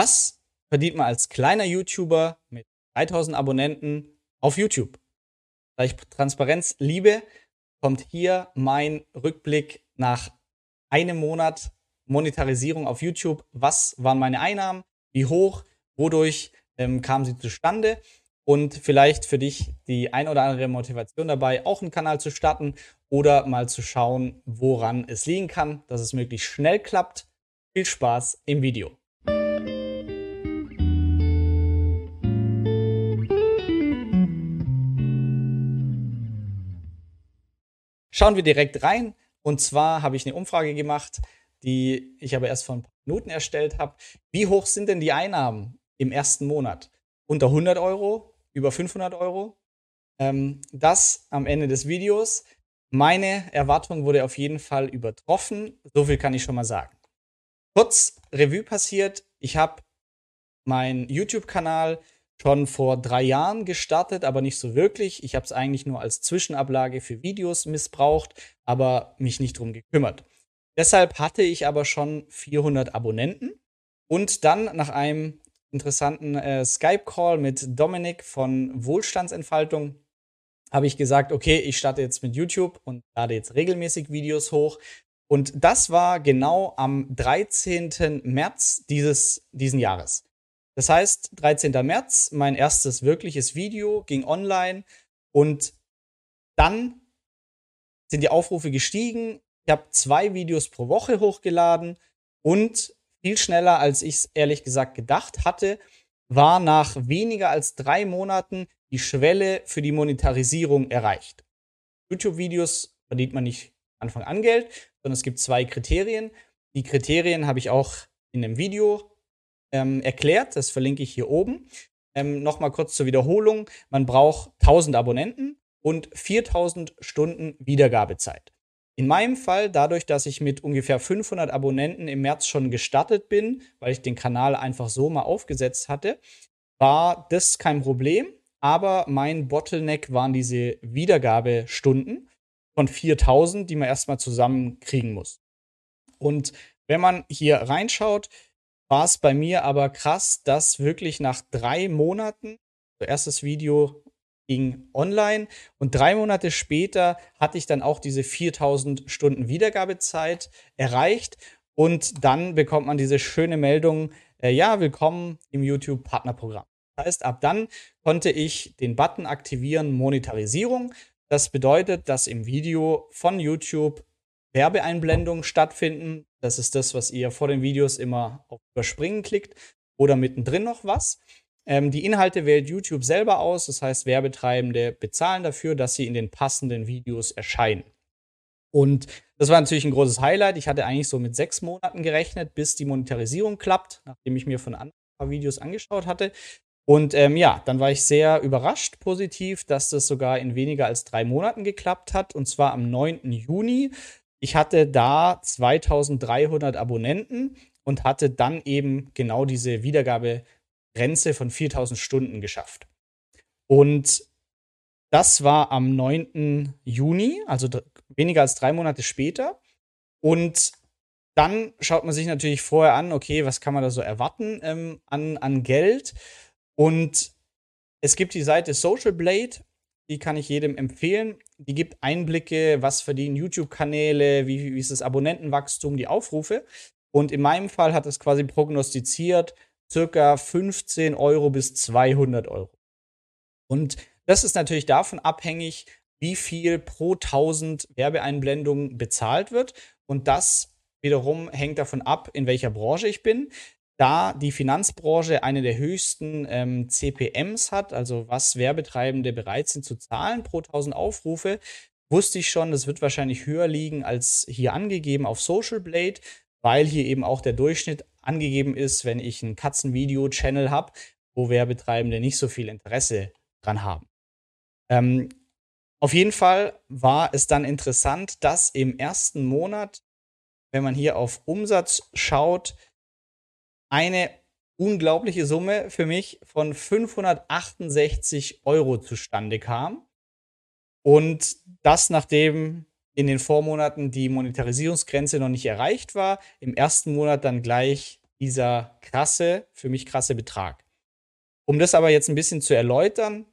Was verdient man als kleiner YouTuber mit 3000 Abonnenten auf YouTube? Da ich Transparenz liebe, kommt hier mein Rückblick nach einem Monat Monetarisierung auf YouTube. Was waren meine Einnahmen? Wie hoch? Wodurch ähm, kamen sie zustande? Und vielleicht für dich die ein oder andere Motivation dabei, auch einen Kanal zu starten oder mal zu schauen, woran es liegen kann, dass es möglichst schnell klappt. Viel Spaß im Video. Schauen wir direkt rein. Und zwar habe ich eine Umfrage gemacht, die ich aber erst vor ein paar Minuten erstellt habe. Wie hoch sind denn die Einnahmen im ersten Monat? Unter 100 Euro? Über 500 Euro? Ähm, das am Ende des Videos. Meine Erwartung wurde auf jeden Fall übertroffen. So viel kann ich schon mal sagen. Kurz Revue passiert. Ich habe meinen YouTube-Kanal schon vor drei Jahren gestartet, aber nicht so wirklich. Ich habe es eigentlich nur als Zwischenablage für Videos missbraucht, aber mich nicht drum gekümmert. Deshalb hatte ich aber schon 400 Abonnenten und dann nach einem interessanten äh, Skype-Call mit Dominik von Wohlstandsentfaltung habe ich gesagt, okay, ich starte jetzt mit YouTube und lade jetzt regelmäßig Videos hoch. Und das war genau am 13. März dieses diesen Jahres. Das heißt, 13. März, mein erstes wirkliches Video ging online und dann sind die Aufrufe gestiegen. Ich habe zwei Videos pro Woche hochgeladen und viel schneller, als ich es ehrlich gesagt gedacht hatte, war nach weniger als drei Monaten die Schwelle für die Monetarisierung erreicht. YouTube-Videos verdient man nicht Anfang an Geld, sondern es gibt zwei Kriterien. Die Kriterien habe ich auch in einem Video ähm, erklärt. Das verlinke ich hier oben. Ähm, Nochmal kurz zur Wiederholung. Man braucht 1000 Abonnenten und 4000 Stunden Wiedergabezeit. In meinem Fall, dadurch, dass ich mit ungefähr 500 Abonnenten im März schon gestartet bin, weil ich den Kanal einfach so mal aufgesetzt hatte, war das kein Problem. Aber mein Bottleneck waren diese Wiedergabestunden von 4000, die man erstmal zusammenkriegen muss. Und wenn man hier reinschaut, war es bei mir aber krass, dass wirklich nach drei Monaten, das erstes Video ging online und drei Monate später hatte ich dann auch diese 4000 Stunden Wiedergabezeit erreicht und dann bekommt man diese schöne Meldung, äh, ja, willkommen im YouTube Partnerprogramm. Das heißt, ab dann konnte ich den Button aktivieren, Monetarisierung. Das bedeutet, dass im Video von YouTube Werbeeinblendungen stattfinden. Das ist das, was ihr vor den Videos immer auf Überspringen klickt oder mittendrin noch was. Ähm, die Inhalte wählt YouTube selber aus, das heißt, Werbetreibende bezahlen dafür, dass sie in den passenden Videos erscheinen. Und das war natürlich ein großes Highlight. Ich hatte eigentlich so mit sechs Monaten gerechnet, bis die Monetarisierung klappt, nachdem ich mir von anderen Videos angeschaut hatte. Und ähm, ja, dann war ich sehr überrascht positiv, dass das sogar in weniger als drei Monaten geklappt hat. Und zwar am 9. Juni ich hatte da 2300 Abonnenten und hatte dann eben genau diese Wiedergabegrenze von 4000 Stunden geschafft. Und das war am 9. Juni, also weniger als drei Monate später. Und dann schaut man sich natürlich vorher an, okay, was kann man da so erwarten ähm, an, an Geld? Und es gibt die Seite Social Blade die kann ich jedem empfehlen. Die gibt Einblicke, was verdienen YouTube-Kanäle, wie, wie ist das Abonnentenwachstum, die Aufrufe. Und in meinem Fall hat es quasi prognostiziert, circa 15 Euro bis 200 Euro. Und das ist natürlich davon abhängig, wie viel pro 1000 Werbeeinblendungen bezahlt wird. Und das wiederum hängt davon ab, in welcher Branche ich bin da die Finanzbranche eine der höchsten ähm, CPMs hat, also was Werbetreibende bereit sind zu zahlen pro 1000 Aufrufe, wusste ich schon, das wird wahrscheinlich höher liegen als hier angegeben auf Social Blade, weil hier eben auch der Durchschnitt angegeben ist, wenn ich einen Katzenvideo-Channel habe, wo Werbetreibende nicht so viel Interesse dran haben. Ähm, auf jeden Fall war es dann interessant, dass im ersten Monat, wenn man hier auf Umsatz schaut, eine unglaubliche Summe für mich von 568 Euro zustande kam. Und das, nachdem in den Vormonaten die Monetarisierungsgrenze noch nicht erreicht war, im ersten Monat dann gleich dieser krasse, für mich krasse Betrag. Um das aber jetzt ein bisschen zu erläutern,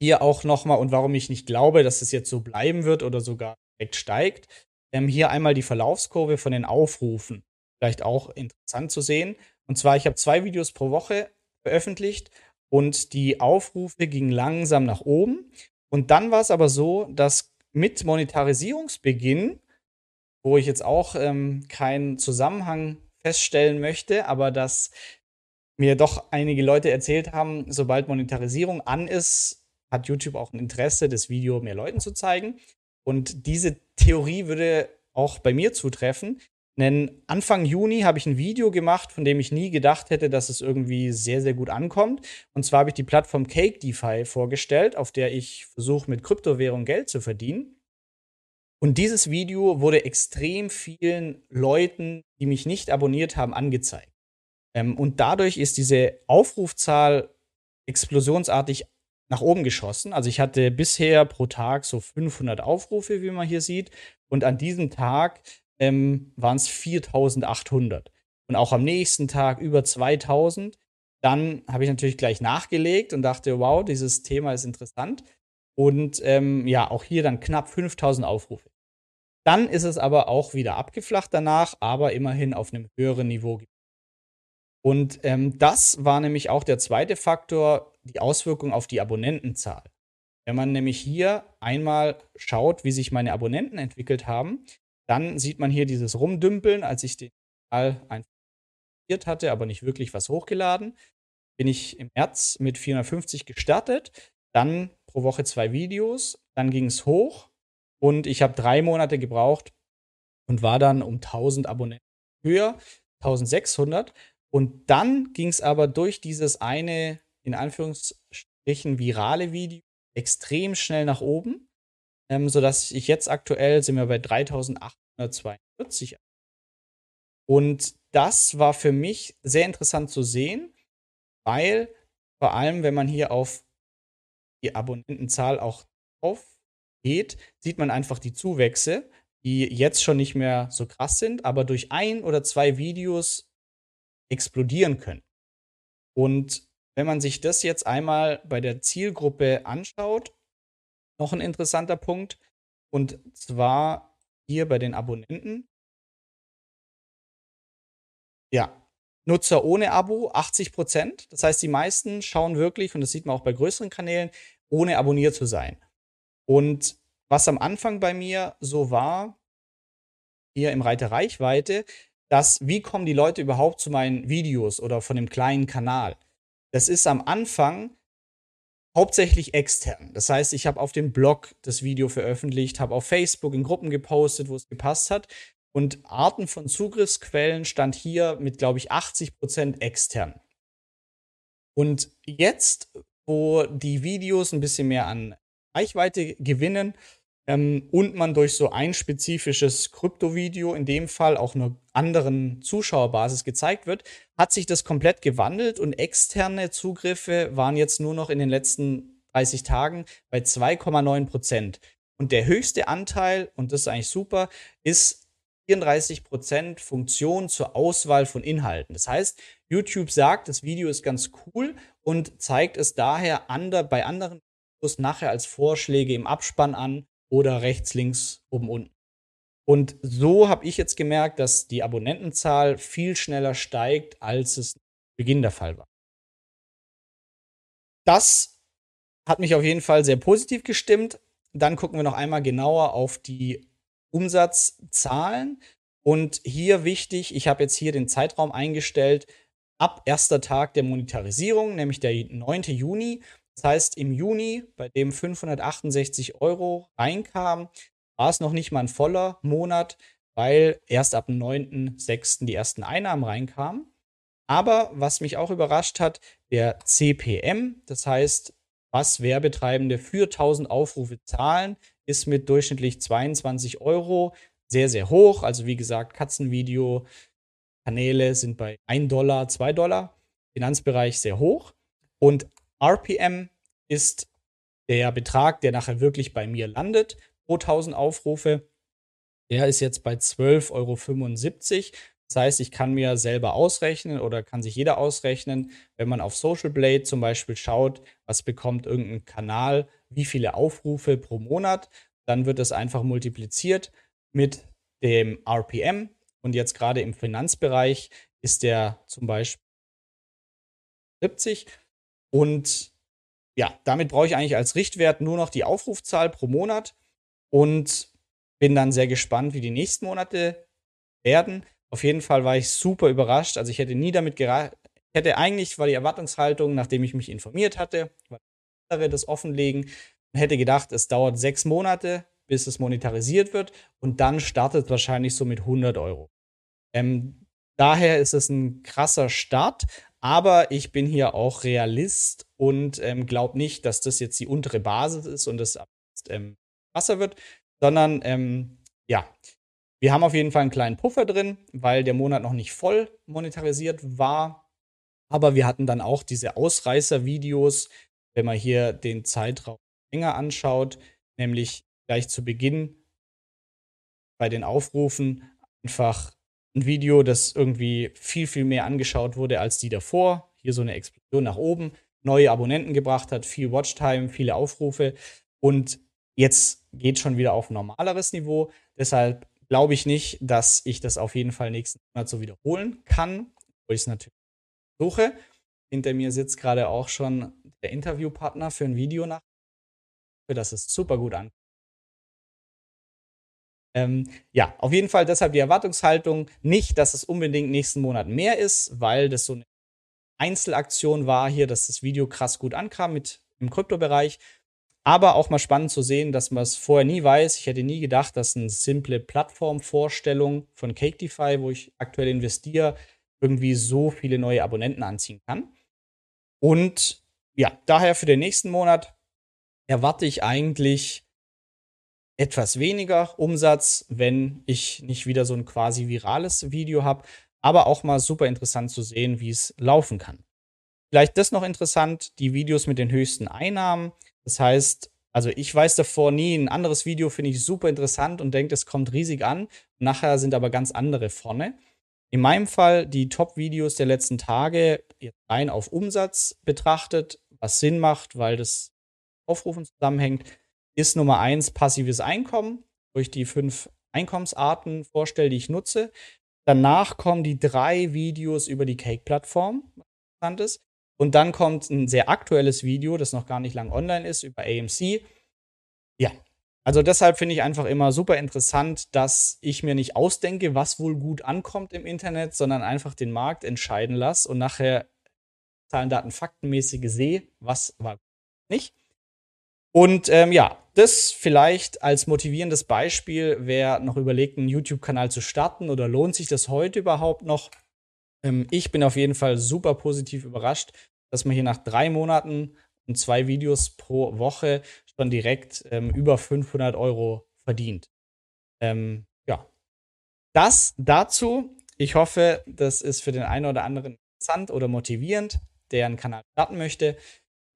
hier auch nochmal und warum ich nicht glaube, dass es jetzt so bleiben wird oder sogar direkt steigt, ähm, hier einmal die Verlaufskurve von den Aufrufen. Vielleicht auch interessant zu sehen. Und zwar, ich habe zwei Videos pro Woche veröffentlicht und die Aufrufe gingen langsam nach oben. Und dann war es aber so, dass mit Monetarisierungsbeginn, wo ich jetzt auch ähm, keinen Zusammenhang feststellen möchte, aber dass mir doch einige Leute erzählt haben, sobald Monetarisierung an ist, hat YouTube auch ein Interesse, das Video mehr Leuten zu zeigen. Und diese Theorie würde auch bei mir zutreffen. Denn Anfang Juni habe ich ein Video gemacht, von dem ich nie gedacht hätte, dass es irgendwie sehr, sehr gut ankommt. Und zwar habe ich die Plattform Cake DeFi vorgestellt, auf der ich versuche, mit Kryptowährung Geld zu verdienen. Und dieses Video wurde extrem vielen Leuten, die mich nicht abonniert haben, angezeigt. Ähm, und dadurch ist diese Aufrufzahl explosionsartig nach oben geschossen. Also ich hatte bisher pro Tag so 500 Aufrufe, wie man hier sieht. Und an diesem Tag ähm, waren es 4800. Und auch am nächsten Tag über 2000. Dann habe ich natürlich gleich nachgelegt und dachte, wow, dieses Thema ist interessant. Und ähm, ja, auch hier dann knapp 5000 Aufrufe. Dann ist es aber auch wieder abgeflacht danach, aber immerhin auf einem höheren Niveau. Und ähm, das war nämlich auch der zweite Faktor, die Auswirkung auf die Abonnentenzahl. Wenn man nämlich hier einmal schaut, wie sich meine Abonnenten entwickelt haben, dann sieht man hier dieses Rumdümpeln, als ich den Kanal einfach hatte, aber nicht wirklich was hochgeladen. Bin ich im März mit 450 gestartet, dann pro Woche zwei Videos, dann ging es hoch und ich habe drei Monate gebraucht und war dann um 1000 Abonnenten höher, 1600. Und dann ging es aber durch dieses eine in Anführungsstrichen virale Video extrem schnell nach oben, ähm, sodass ich jetzt aktuell sind wir bei 3842. Und das war für mich sehr interessant zu sehen, weil vor allem, wenn man hier auf die Abonnentenzahl auch aufgeht, sieht man einfach die Zuwächse, die jetzt schon nicht mehr so krass sind, aber durch ein oder zwei Videos explodieren können. Und wenn man sich das jetzt einmal bei der Zielgruppe anschaut, noch ein interessanter Punkt, und zwar hier bei den Abonnenten. Ja, Nutzer ohne Abo 80 Prozent. Das heißt, die meisten schauen wirklich, und das sieht man auch bei größeren Kanälen, ohne abonniert zu sein. Und was am Anfang bei mir so war, hier im Reiter Reichweite, dass wie kommen die Leute überhaupt zu meinen Videos oder von dem kleinen Kanal? Das ist am Anfang hauptsächlich extern. Das heißt, ich habe auf dem Blog das Video veröffentlicht, habe auf Facebook in Gruppen gepostet, wo es gepasst hat. Und Arten von Zugriffsquellen stand hier mit, glaube ich, 80 Prozent extern. Und jetzt, wo die Videos ein bisschen mehr an Reichweite gewinnen, ähm, und man durch so ein spezifisches Krypto-Video, in dem Fall auch einer anderen Zuschauerbasis gezeigt wird, hat sich das komplett gewandelt und externe Zugriffe waren jetzt nur noch in den letzten 30 Tagen bei 2,9 Prozent. Und der höchste Anteil, und das ist eigentlich super, ist 34 Prozent Funktion zur Auswahl von Inhalten. Das heißt, YouTube sagt, das Video ist ganz cool und zeigt es daher ander, bei anderen Videos nachher als Vorschläge im Abspann an oder rechts, links, oben, unten. Und so habe ich jetzt gemerkt, dass die Abonnentenzahl viel schneller steigt, als es zu Beginn der Fall war. Das hat mich auf jeden Fall sehr positiv gestimmt. Dann gucken wir noch einmal genauer auf die Umsatzzahlen. Und hier wichtig, ich habe jetzt hier den Zeitraum eingestellt, ab erster Tag der Monetarisierung, nämlich der 9. Juni. Das heißt, im Juni, bei dem 568 Euro reinkamen, war es noch nicht mal ein voller Monat, weil erst ab dem 9.6. die ersten Einnahmen reinkamen. Aber was mich auch überrascht hat, der CPM, das heißt, was Werbetreibende für 1000 Aufrufe zahlen, ist mit durchschnittlich 22 Euro sehr, sehr hoch. Also wie gesagt, Katzenvideo-Kanäle sind bei 1 Dollar, 2 Dollar. Finanzbereich sehr hoch. Und RPM ist der Betrag, der nachher wirklich bei mir landet pro 1000 Aufrufe. Der ist jetzt bei 12,75 Euro. Das heißt, ich kann mir selber ausrechnen oder kann sich jeder ausrechnen, wenn man auf Social Blade zum Beispiel schaut, was bekommt irgendein Kanal, wie viele Aufrufe pro Monat, dann wird es einfach multipliziert mit dem RPM. Und jetzt gerade im Finanzbereich ist der zum Beispiel 70. Und ja, damit brauche ich eigentlich als Richtwert nur noch die Aufrufzahl pro Monat und bin dann sehr gespannt, wie die nächsten Monate werden. Auf jeden Fall war ich super überrascht. Also ich hätte nie damit gerechnet. Hätte eigentlich war die Erwartungshaltung, nachdem ich mich informiert hatte, weil das offenlegen, hätte gedacht, es dauert sechs Monate, bis es monetarisiert wird und dann startet wahrscheinlich so mit 100 Euro. Ähm, daher ist es ein krasser Start, aber ich bin hier auch Realist und ähm, glaube nicht, dass das jetzt die untere Basis ist und es ähm, krasser wird, sondern ähm, ja, wir haben auf jeden Fall einen kleinen Puffer drin, weil der Monat noch nicht voll monetarisiert war. Aber wir hatten dann auch diese Ausreißer-Videos, wenn man hier den Zeitraum länger anschaut, nämlich gleich zu Beginn bei den Aufrufen einfach ein Video, das irgendwie viel, viel mehr angeschaut wurde als die davor. Hier so eine Explosion nach oben, neue Abonnenten gebracht hat, viel Watchtime, viele Aufrufe. Und jetzt geht schon wieder auf ein normaleres Niveau. Deshalb glaube ich nicht, dass ich das auf jeden Fall nächsten Monat so wiederholen kann, wo ich es natürlich suche. Hinter mir sitzt gerade auch schon der Interviewpartner für ein Video nach. Das ist super gut an. Ähm, ja, auf jeden Fall deshalb die Erwartungshaltung nicht, dass es unbedingt nächsten Monat mehr ist, weil das so eine Einzelaktion war hier, dass das Video krass gut ankam mit im Kryptobereich. Aber auch mal spannend zu sehen, dass man es vorher nie weiß. Ich hätte nie gedacht, dass eine simple Plattformvorstellung von CakeDeFi, wo ich aktuell investiere, irgendwie so viele neue Abonnenten anziehen kann. Und ja, daher für den nächsten Monat erwarte ich eigentlich etwas weniger Umsatz, wenn ich nicht wieder so ein quasi virales Video habe. Aber auch mal super interessant zu sehen, wie es laufen kann. Vielleicht das noch interessant, die Videos mit den höchsten Einnahmen das heißt, also ich weiß davor nie, ein anderes Video finde ich super interessant und denke, es kommt riesig an. Nachher sind aber ganz andere vorne. In meinem Fall die Top-Videos der letzten Tage rein auf Umsatz betrachtet, was Sinn macht, weil das Aufrufen zusammenhängt, ist Nummer eins passives Einkommen, wo ich die fünf Einkommensarten vorstelle, die ich nutze. Danach kommen die drei Videos über die Cake-Plattform, was interessant ist. Und dann kommt ein sehr aktuelles Video, das noch gar nicht lang online ist, über AMC. Ja, also deshalb finde ich einfach immer super interessant, dass ich mir nicht ausdenke, was wohl gut ankommt im Internet, sondern einfach den Markt entscheiden lasse und nachher Zahlen, Daten, Faktenmäßige sehe, was war nicht. Und ähm, ja, das vielleicht als motivierendes Beispiel, wer noch überlegt, einen YouTube-Kanal zu starten oder lohnt sich das heute überhaupt noch? Ähm, ich bin auf jeden Fall super positiv überrascht, dass man hier nach drei Monaten und zwei Videos pro Woche schon direkt ähm, über 500 Euro verdient. Ähm, ja, das dazu. Ich hoffe, das ist für den einen oder anderen interessant oder motivierend, der einen Kanal starten möchte.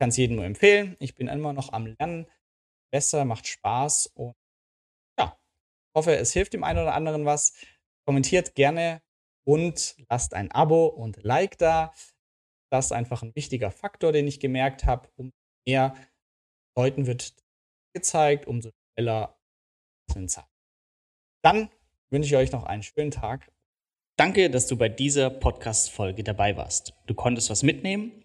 Kann es jedem nur empfehlen. Ich bin immer noch am Lernen. Besser, macht Spaß und ja, hoffe, es hilft dem einen oder anderen was. Kommentiert gerne und lasst ein Abo und Like da. Das ist einfach ein wichtiger Faktor, den ich gemerkt habe. Umso mehr Leuten wird gezeigt, umso schneller sind Zahlen. Dann wünsche ich euch noch einen schönen Tag. Danke, dass du bei dieser Podcast-Folge dabei warst. Du konntest was mitnehmen.